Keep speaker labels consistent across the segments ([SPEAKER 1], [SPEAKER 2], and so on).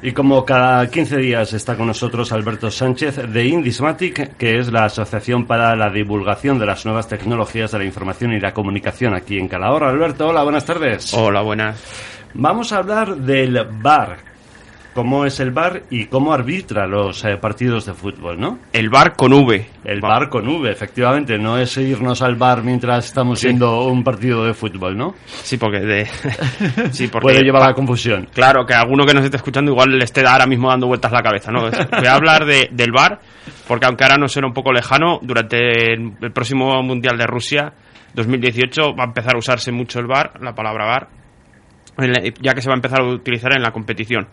[SPEAKER 1] Y como cada 15 días está con nosotros Alberto Sánchez de Indismatic, que es la Asociación para la Divulgación de las Nuevas Tecnologías de la Información y la Comunicación aquí en Calahorra. Alberto, hola, buenas tardes.
[SPEAKER 2] Hola, buenas.
[SPEAKER 1] Vamos a hablar del VAR, cómo es el VAR y cómo arbitra los eh, partidos de fútbol, ¿no?
[SPEAKER 2] El bar con V.
[SPEAKER 1] El VAR con V, efectivamente, no es irnos al bar mientras estamos viendo un partido de fútbol, ¿no?
[SPEAKER 2] Sí, porque de... sí, porque
[SPEAKER 1] Puede llevar a la confusión.
[SPEAKER 2] Claro, que alguno que nos esté escuchando igual le esté ahora mismo dando vueltas la cabeza, ¿no? Voy a hablar de, del bar, porque aunque ahora nos suena un poco lejano, durante el, el próximo Mundial de Rusia 2018 va a empezar a usarse mucho el bar, la palabra bar, ya que se va a empezar a utilizar en la competición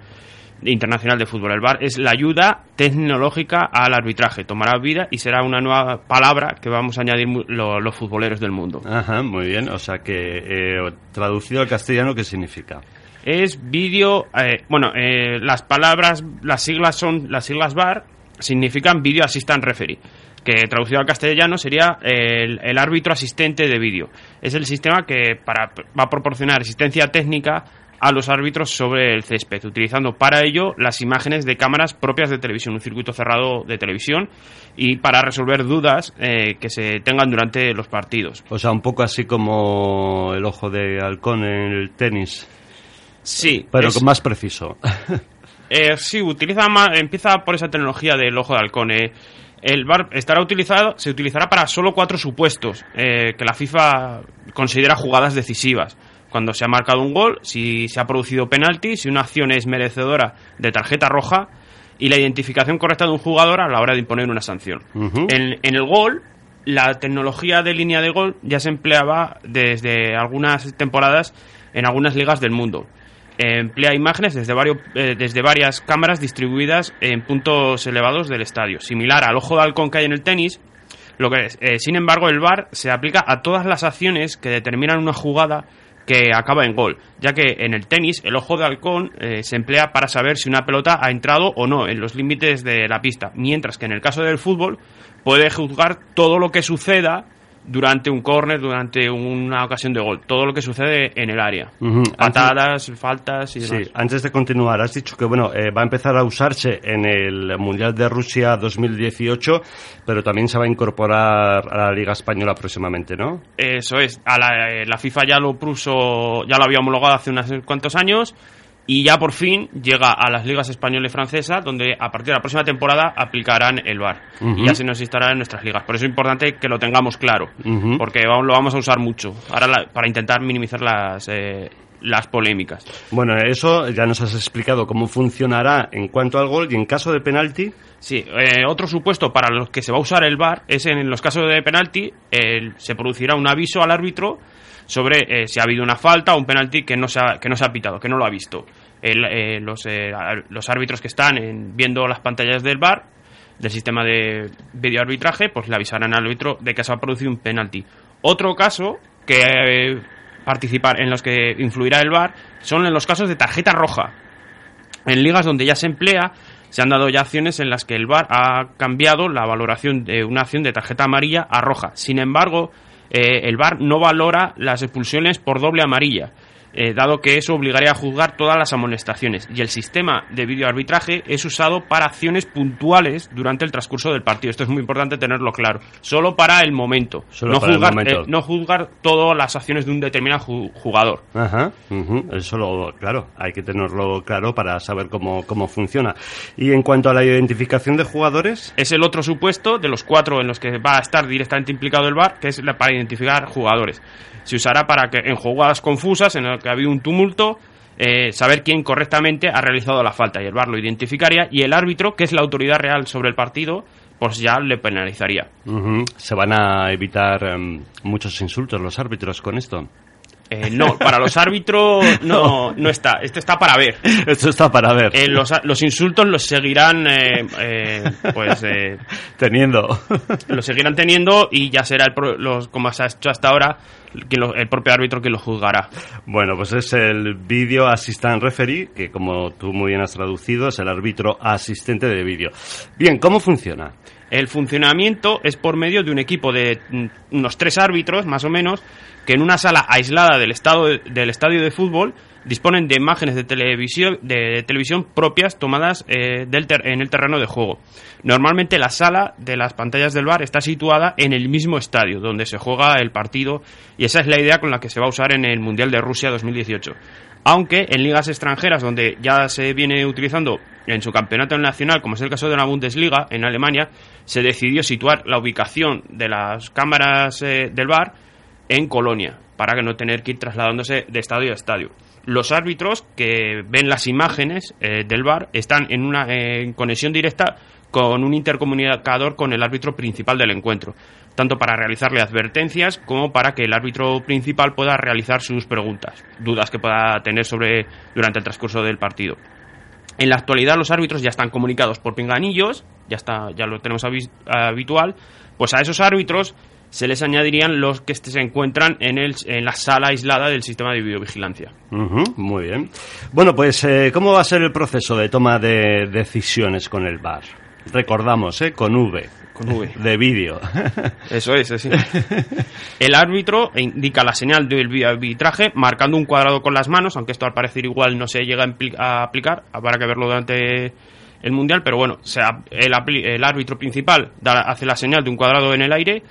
[SPEAKER 2] internacional de fútbol. El VAR es la ayuda tecnológica al arbitraje. Tomará vida y será una nueva palabra que vamos a añadir lo- los futboleros del mundo.
[SPEAKER 1] Ajá, muy bien. O sea que, eh, traducido al castellano, ¿qué significa?
[SPEAKER 2] Es vídeo, eh, bueno, eh, las palabras, las siglas son, las siglas VAR significan Video Assistant Referee, que traducido al castellano sería el, el árbitro asistente de vídeo. Es el sistema que para, va a proporcionar asistencia técnica a los árbitros sobre el césped, utilizando para ello las imágenes de cámaras propias de televisión, un circuito cerrado de televisión, y para resolver dudas eh, que se tengan durante los partidos.
[SPEAKER 1] O sea, un poco así como el ojo de halcón en el tenis,
[SPEAKER 2] Sí,
[SPEAKER 1] pero
[SPEAKER 2] es-
[SPEAKER 1] más preciso.
[SPEAKER 2] Eh, sí, utiliza más, empieza por esa tecnología del ojo de halcón. eh. El VAR estará utilizado, se utilizará para solo cuatro supuestos eh, que la FIFA considera jugadas decisivas. Cuando se ha marcado un gol, si se ha producido penalti, si una acción es merecedora de tarjeta roja y la identificación correcta de un jugador a la hora de imponer una sanción. En el gol, la tecnología de línea de gol ya se empleaba desde algunas temporadas en algunas ligas del mundo. Eh, emplea imágenes desde, varios, eh, desde varias cámaras distribuidas en puntos elevados del estadio, similar al ojo de halcón que hay en el tenis. Lo que es, eh, sin embargo, el VAR se aplica a todas las acciones que determinan una jugada que acaba en gol, ya que en el tenis el ojo de halcón eh, se emplea para saber si una pelota ha entrado o no en los límites de la pista, mientras que en el caso del fútbol puede juzgar todo lo que suceda durante un córner, durante una ocasión de gol, todo lo que sucede en el área, patadas, faltas y demás.
[SPEAKER 1] Sí, antes de continuar, has dicho que bueno, eh, va a empezar a usarse en el Mundial de Rusia 2018, pero también se va a incorporar a la Liga Española próximamente, ¿no?
[SPEAKER 2] Eso es, a la, eh, la FIFA ya lo puso, ya lo había homologado hace unos cuantos años y ya por fin llega a las ligas española y francesa donde a partir de la próxima temporada aplicarán el VAR y ya se nos instará en nuestras ligas. Por eso es importante que lo tengamos claro, porque vamos- lo vamos a usar mucho ahora la- para intentar minimizar las, eh, las polémicas.
[SPEAKER 1] Bueno, eso ya nos has explicado cómo funcionará en cuanto al gol y en caso de penalti.
[SPEAKER 2] Sí, eh, otro supuesto para los que se va a usar el VAR es en los casos de penalti, se producirá un aviso al árbitro sobre eh, si ha habido una falta o un penalti que no se ha, que no se ha pitado, que no lo ha visto. El, eh, los, eh, los árbitros que están en- viendo las pantallas del VAR, del sistema de videoarbitraje, pues le avisarán al árbitro de que se ha producido un penalti. Otro caso que eh, participar en los que influirá el VAR son en los casos de tarjeta roja en ligas donde ya se emplea, se han dado ya acciones en las que el VAR ha cambiado la valoración de una acción de tarjeta amarilla a roja. Sin embargo, eh, el VAR no valora las expulsiones por doble amarilla, eh, dado que eso obligaría a juzgar todas las amonestaciones. Y el sistema de videoarbitraje es usado para acciones puntuales durante el transcurso del partido. Esto es muy importante tenerlo claro. Solo para el momento.
[SPEAKER 1] Solo
[SPEAKER 2] no,
[SPEAKER 1] para el
[SPEAKER 2] juzgar,
[SPEAKER 1] momento.
[SPEAKER 2] eh, no juzgar todas las acciones de un determinado ju- jugador.
[SPEAKER 1] Ajá, ujú, eso lo, claro, hay que tenerlo claro para saber cómo, cómo funciona. Y en cuanto a la identificación de jugadores,
[SPEAKER 2] es el otro supuesto de los cuatro en los que va a estar directamente implicado el VAR, que es la- para identificar jugadores. Se usará para que en jugadas confusas, en las que ha habido un tumulto, eh, saber quién correctamente ha realizado la falta y el VAR lo identificaría y el árbitro, que es la autoridad real sobre el partido, pues ya le penalizaría.
[SPEAKER 1] se van a evitar em, muchos insultos los árbitros con esto.
[SPEAKER 2] Eh, no, para los árbitros no, no está. Esto está para ver.
[SPEAKER 1] Esto está para ver.
[SPEAKER 2] Eh, los, los insultos los seguirán, eh, pues, eh,
[SPEAKER 1] Teniendo.
[SPEAKER 2] los seguirán teniendo y ya será, el pro- los, como se ha hecho hasta ahora, lo- el propio árbitro quien lo juzgará.
[SPEAKER 1] Bueno, pues es el Video Assistant Referee, que como tú muy bien has traducido, es el árbitro asistente de vídeo. Bien, ¿cómo funciona?
[SPEAKER 2] El funcionamiento es por medio de un equipo de mm, unos tres árbitros, más o menos, que en una sala aislada del, estado del estadio de fútbol disponen de imágenes de televisión, de televisión propias tomadas eh, del en el terreno de juego. Normalmente la sala de las pantallas del bar está situada en el mismo estadio donde se juega el partido y esa es la idea con la que se va a usar en el Mundial de Rusia 2018. Aunque en ligas extranjeras donde ya se viene utilizando en su campeonato nacional, como es el caso de la Bundesliga en Alemania, se decidió situar la ubicación de las cámaras eh, del bar en Colonia, para que no tener que ir trasladándose de estadio a estadio. Los árbitros que ven las imágenes eh, del bar están en una eh, en conexión directa con un intercomunicador con el árbitro principal del encuentro, tanto para realizarle advertencias como para que el árbitro principal pueda realizar sus preguntas, dudas que pueda tener sobre durante el transcurso del partido. En la actualidad los árbitros ya están comunicados por pinganillos, ya está, ya lo tenemos habi- habitual, pues a esos árbitros se les añadirían los que se encuentran en, el, en la sala aislada del sistema de videovigilancia.
[SPEAKER 1] Muy bien. Bueno, pues, eh, ¿cómo va a ser el proceso de toma de decisiones con el VAR? Recordamos, ¿eh? Con V.
[SPEAKER 2] Con V.
[SPEAKER 1] De vídeo.
[SPEAKER 2] Eso es, así. El árbitro indica la señal del arbitraje marcando un cuadrado con las manos, aunque esto al parecer igual no se llega a, aplicar, habrá que verlo durante el mundial, pero bueno, se ap- el, apli- el árbitro principal da- hace la señal de un cuadrado en el aire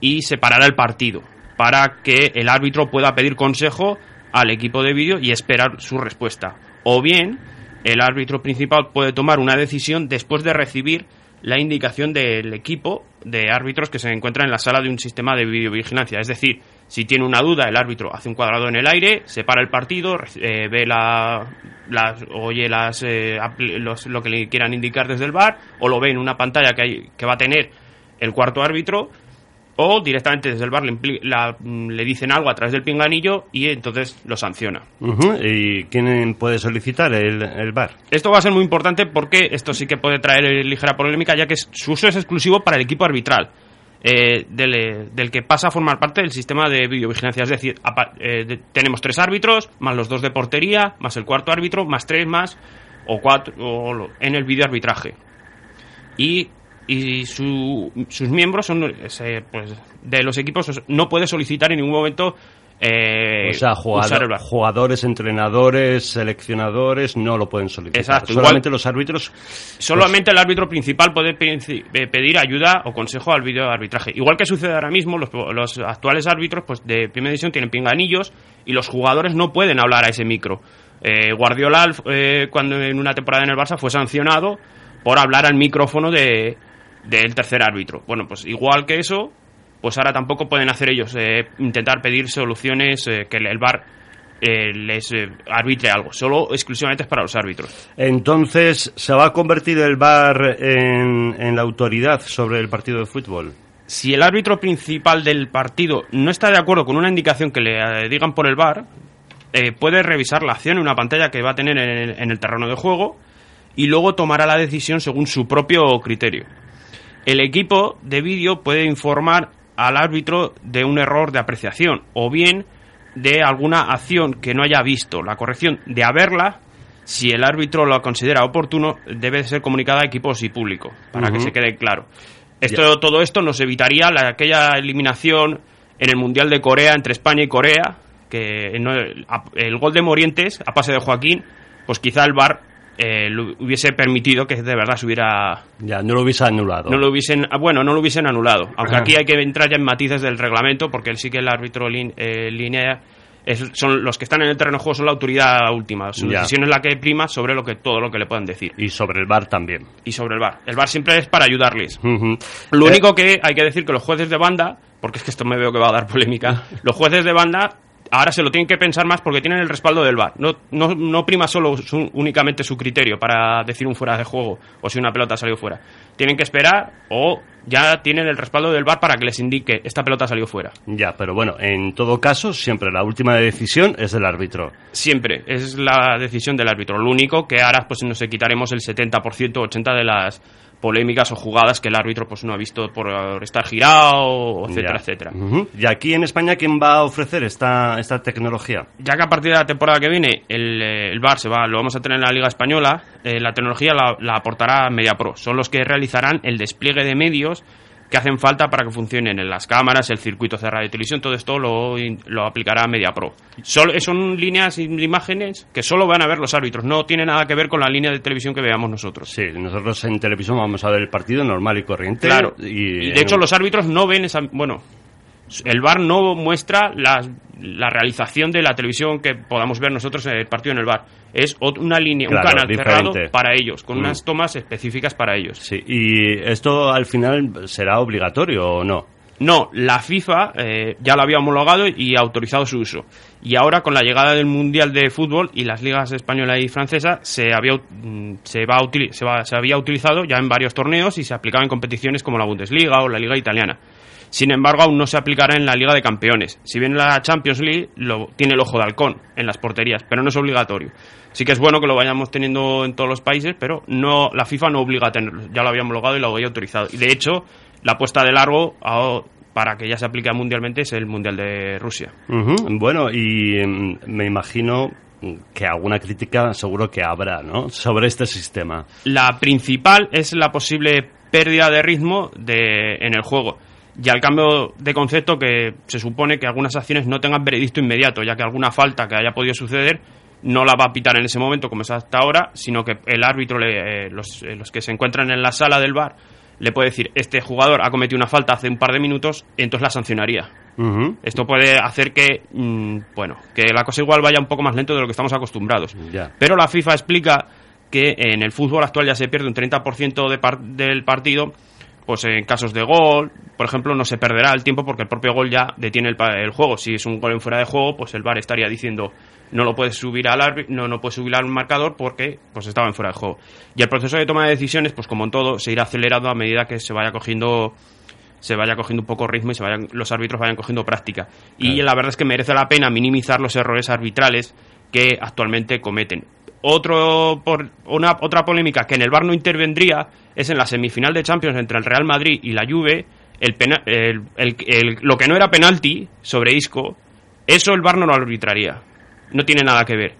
[SPEAKER 2] y separará el partido para que el árbitro pueda pedir consejo al equipo de vídeo y esperar su respuesta. O bien, el árbitro principal puede tomar una decisión después de recibir la indicación del equipo de árbitros que se encuentra en la sala de un sistema de videovigilancia. Es decir, si tiene una duda, el árbitro hace un cuadrado en el aire, separa el partido, eh, ve la, las, oye las, eh, los- lo que le quieran indicar desde el bar, o lo ve en una pantalla que, hay, que va a tener el cuarto árbitro, o directamente desde el bar le, la- mm, le dicen algo a través del pinganillo y entonces lo sanciona.
[SPEAKER 1] ¿Y quién puede solicitar el, el VAR?
[SPEAKER 2] Esto va a ser muy importante porque esto sí que puede traer ligera polémica, ya que su uso es exclusivo para el equipo arbitral, eh, del, eh, del que pasa a formar parte del sistema de videovigilancia. Es decir, eh, de- tenemos tres árbitros, más los dos de portería, más el cuarto árbitro, más tres más, o cuatro o en el videoarbitraje. Y, y su- sus miembros son pues, de los equipos, no puede solicitar en ningún momento. eh,
[SPEAKER 1] o sea, jugadores, entrenadores, seleccionadores no lo pueden solicitar.
[SPEAKER 2] Exacto,
[SPEAKER 1] Solamente
[SPEAKER 2] igual-
[SPEAKER 1] los árbitros.
[SPEAKER 2] Solamente el árbitro principal puede eh, pedir ayuda o consejo al video arbitraje. Igual que sucede ahora mismo, los, los actuales árbitros pues de primera división tienen pinganillos y los jugadores no pueden hablar a ese micro. Eh, Guardiola, eh, cuando en una temporada en el Barça, fue sancionado por hablar al micrófono de, del tercer árbitro. Bueno, pues igual que eso, pues ahora tampoco pueden hacer ellos, eh, intentar pedir soluciones eh, que el VAR eh, les eh, arbitre algo. Solo exclusivamente es para los árbitros.
[SPEAKER 1] Entonces, ¿se va a convertir el VAR en, en la autoridad sobre el partido de fútbol?
[SPEAKER 2] si el árbitro principal del partido no está de acuerdo con una indicación que le digan por el VAR, eh, puede revisar la acción en una pantalla que va a tener en el, en el terreno de juego y luego tomará la decisión según su propio criterio. El equipo de vídeo puede informar al árbitro de un error de apreciación o bien de alguna acción que no haya visto. La corrección de haberla, si el árbitro lo considera oportuno, debe ser comunicada a equipos y público, para que se quede claro. Esto, Todo esto nos evitaría la- aquella eliminación en el Mundial de Corea entre España y Corea, que a- el gol de Morientes, a pase de Joaquín, pues quizá el VAR eh, lo hubiese permitido que de verdad se hubiera
[SPEAKER 1] Ya, no lo hubiese anulado.
[SPEAKER 2] no lo hubiesen ah, bueno no lo hubiesen anulado. Aunque aquí hay que entrar ya en matices del reglamento porque él sí que el árbitro lin- eh, línea es- son los que están en el terreno de juego son la autoridad última. Su
[SPEAKER 1] Ya.
[SPEAKER 2] decisión es la que prima sobre lo que todo lo que le puedan decir.
[SPEAKER 1] Y sobre el VAR también.
[SPEAKER 2] y sobre el VAR. El VAR siempre es para ayudarles. Lo
[SPEAKER 1] Eh,
[SPEAKER 2] único que hay que decir que los jueces de banda, porque es que esto me veo que va a dar polémica, los jueces de banda ahora se lo tienen que pensar más porque tienen el respaldo del VAR. No, no, no prima solo su- únicamente su criterio para decir un fuera de juego o si una pelota ha salido fuera. Tienen que esperar o ya tienen el respaldo del VAR para que les indique esta pelota salió fuera.
[SPEAKER 1] Ya, pero bueno, en todo caso, siempre la última decisión es del árbitro.
[SPEAKER 2] Siempre, es la decisión del árbitro. Lo único que ahora pues nos quitaremos el 70%, 80% de las polémicas o jugadas que el árbitro pues no ha visto por estar girado, etcétera, etcétera.
[SPEAKER 1] ¿Y aquí en España quién va a ofrecer esta, esta tecnología?
[SPEAKER 2] Ya que a partir de la temporada que viene el, eh, el VAR se va, lo vamos a tener en la Liga Española, eh, la tecnología la, la aportará MediaPro. Son los que realizarán el despliegue de medios que hacen falta para que funcionen en las cámaras, el circuito cerrado de televisión, todo esto lo, lo aplicará MediaPro. Solo, son líneas de imágenes que solo van a ver los árbitros, no tiene nada que ver con la línea de televisión que veamos nosotros.
[SPEAKER 1] Sí, nosotros en televisión vamos a ver el partido normal y corriente.
[SPEAKER 2] Claro, y, de hecho los árbitros no ven esa... Bueno, el VAR no muestra la, la, realización de la televisión que podamos ver nosotros en el partido en el VAR. Es una línea, un canal cerrado para ellos, con unas mm. tomas específicas para ellos.
[SPEAKER 1] Sí, ¿y esto al final será obligatorio o no?
[SPEAKER 2] No, la FIFA eh, ya lo había homologado y autorizado su uso. Y ahora, con la llegada del Mundial de Fútbol y las ligas española y francesa, se había, mm, se, va se, va, se había utilizado ya en varios torneos y se aplicaba en competiciones como la Bundesliga o la Liga Italiana. Sin embargo, aún no se aplicará en la Liga de Campeones. Si bien la Champions League lo, tiene el ojo de halcón en las porterías, pero no es obligatorio. Sí que es bueno que lo vayamos teniendo en todos los países, pero no la FIFA no obliga a tenerlo. Ya lo había homologado y lo había autorizado. Y de hecho, la apuesta de largo para que ya se aplique mundialmente es el Mundial de Rusia.
[SPEAKER 1] Bueno, y em, me imagino que alguna crítica seguro que habrá, ¿no? Sobre este sistema.
[SPEAKER 2] La principal es la posible pérdida de ritmo de, en el juego y al cambio de concepto que se supone que algunas acciones no tengan veredicto inmediato, ya que alguna falta que haya podido suceder no la va a pitar en ese momento como es hasta ahora, sino que el árbitro, eh, los, eh, los, que se encuentran en la sala del bar, le puede decir, este jugador ha cometido una falta hace un par de minutos, entonces la sancionaría. Esto puede hacer que, mm, bueno, que la cosa igual vaya un poco más lento de lo que estamos acostumbrados. Pero la FIFA explica que en el fútbol actual ya se pierde un 30% de del partido pues en casos de gol, por ejemplo, no se perderá el tiempo porque el propio gol ya detiene el, juego. Si es un gol en fuera de juego, pues el VAR estaría diciendo no lo puedes subir al no, no puedes subir al marcador porque pues estaba en fuera de juego. Y el proceso de toma de decisiones, pues como en todo, se irá acelerando a medida que se vaya cogiendo se vaya cogiendo un poco ritmo y se vayan, los árbitros vayan cogiendo práctica. Y la verdad es que merece la pena minimizar los errores arbitrales que actualmente cometen. Otro, por, una, otra polémica que en el VAR no intervendría es en la semifinal de Champions entre el Real Madrid y la Juve, el, lo que no era penalti sobre Isco, eso el VAR no lo arbitraría. No tiene nada que ver.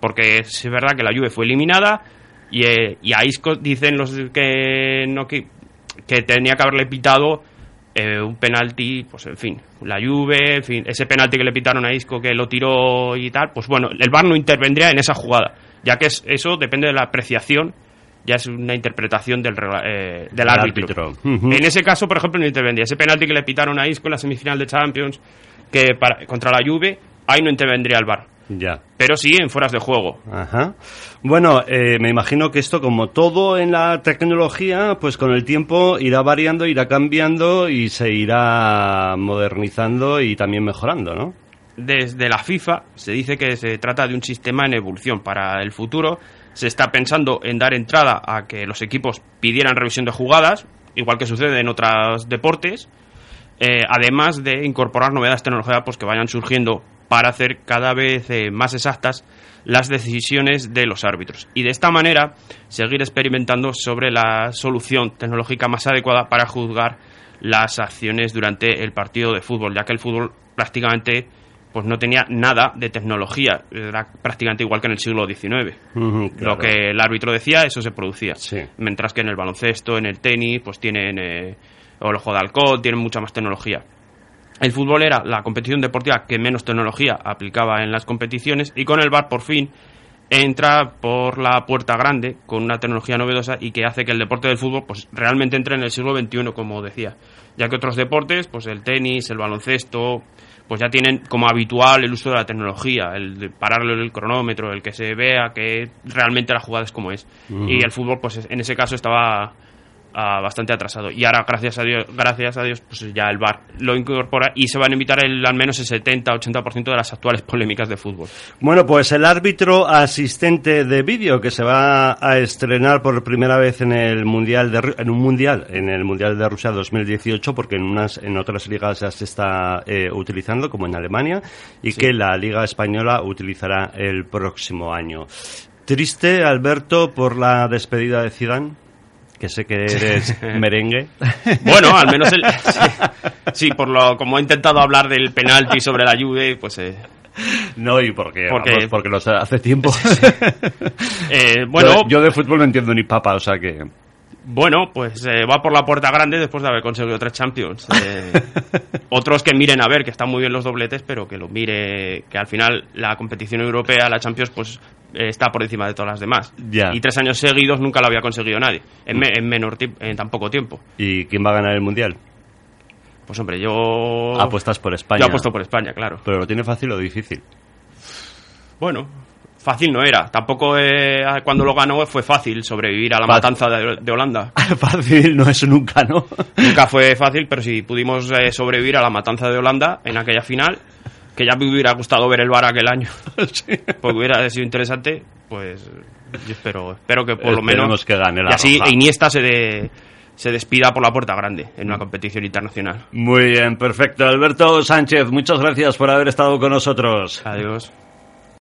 [SPEAKER 2] Porque es verdad que la Juve fue eliminada y, eh, a Isco dicen los que, no, que, que tenía que haberle pitado eh, un penalti, pues en fin, la Juve, en fin, ese penalti que le pitaron a Isco que lo tiró y tal, pues bueno, el VAR no intervendría en esa jugada, ya que es, eso depende de la apreciación, ya es una interpretación del, eh, del árbitro. En ese caso, por ejemplo, no intervendría. Ese penalti que le pitaron a Isco en la semifinal de Champions que para, contra la Juve, ahí no intervendría el VAR.
[SPEAKER 1] Ya.
[SPEAKER 2] Pero sí en fueras de juego.
[SPEAKER 1] Ajá. Bueno, eh, me imagino que esto, como todo en la tecnología, pues con el tiempo irá variando, irá cambiando y se irá modernizando y también mejorando, ¿no?
[SPEAKER 2] Desde la FIFA se dice que se trata de un sistema en evolución. Para el futuro se está pensando en dar entrada a que los equipos pidieran revisión de jugadas, igual que sucede en otros deportes, eh, además de incorporar novedades tecnológicas pues, que vayan surgiendo para hacer cada vez eh, más exactas las decisiones de los árbitros y de esta manera seguir experimentando sobre la solución tecnológica más adecuada para juzgar las acciones durante el partido de fútbol, ya que el fútbol prácticamente pues no tenía nada de tecnología, era prácticamente igual que en el siglo XIX. Lo que el árbitro decía, eso se producía. Mientras que en el baloncesto, en el tenis, pues tienen, eh, o el juego de alcohol, tienen mucha más tecnología. El fútbol era la competición deportiva que menos tecnología aplicaba en las competiciones y con el VAR por fin entra por la puerta grande con una tecnología novedosa y que hace que el deporte del fútbol pues realmente entre en el siglo XXI, como decía. Ya que otros deportes, pues el tenis, el baloncesto, pues ya tienen como habitual el uso de la tecnología, el de pararle el cronómetro, el que se vea que realmente la jugada es como es. Y el fútbol, pues en ese caso estaba ah, bastante atrasado. Y ahora, gracias a Dios, gracias a Dios, pues ya el VAR lo incorpora y se van a evitar el, al menos el 70-80% de las actuales polémicas de fútbol.
[SPEAKER 1] Bueno, pues el árbitro asistente de vídeo que se va a estrenar por primera vez en el mundial de, en un mundial, en el mundial de Rusia 2018, porque en unas en otras ligas ya se está eh, utilizando, como en Alemania, y que la liga española utilizará el próximo año. Triste, Alberto, por la despedida de Zidane, que sé que eres merengue.
[SPEAKER 2] Bueno, al menos el, sí, sí, por lo como he intentado hablar del penalti sobre la Juve, pues eh,
[SPEAKER 1] No, y porque,
[SPEAKER 2] Porque-
[SPEAKER 1] vamos, porque lo sé hace tiempo.
[SPEAKER 2] eh, bueno,
[SPEAKER 1] yo, yo de fútbol no entiendo ni papa, o sea que...
[SPEAKER 2] Bueno, pues eh, va por la puerta grande después de haber conseguido tres Champions. Eh, otros que miren a ver, que están muy bien los dobletes, pero que lo mire, que al final la competición europea, la Champions, pues eh, está por encima de todas las demás.
[SPEAKER 1] Ya.
[SPEAKER 2] Y tres años seguidos nunca lo había conseguido nadie, en, me- en menor en tan poco tiempo.
[SPEAKER 1] ¿Y quién va a ganar el mundial?
[SPEAKER 2] Pues hombre, yo...
[SPEAKER 1] Apuestas por España.
[SPEAKER 2] Yo apuesto por España, claro.
[SPEAKER 1] Pero lo tiene fácil o difícil.
[SPEAKER 2] Bueno, fácil no era. Tampoco eh, cuando lo ganó fue fácil sobrevivir a la
[SPEAKER 1] Fácil.
[SPEAKER 2] matanza de, de Holanda.
[SPEAKER 1] fácil no es nunca, ¿no?
[SPEAKER 2] Nunca fue fácil, pero si pudimos eh, sobrevivir a la matanza de Holanda en aquella final, que ya me hubiera gustado ver el VAR aquel año, porque hubiera sido interesante, pues yo espero, espero que por lo menos...
[SPEAKER 1] que gane la
[SPEAKER 2] y así
[SPEAKER 1] roja.
[SPEAKER 2] Iniesta se, de- se despida por la puerta grande en una competición internacional.
[SPEAKER 1] Muy bien, perfecto. Alberto Sánchez, muchas gracias por haber estado con nosotros.
[SPEAKER 2] Adiós.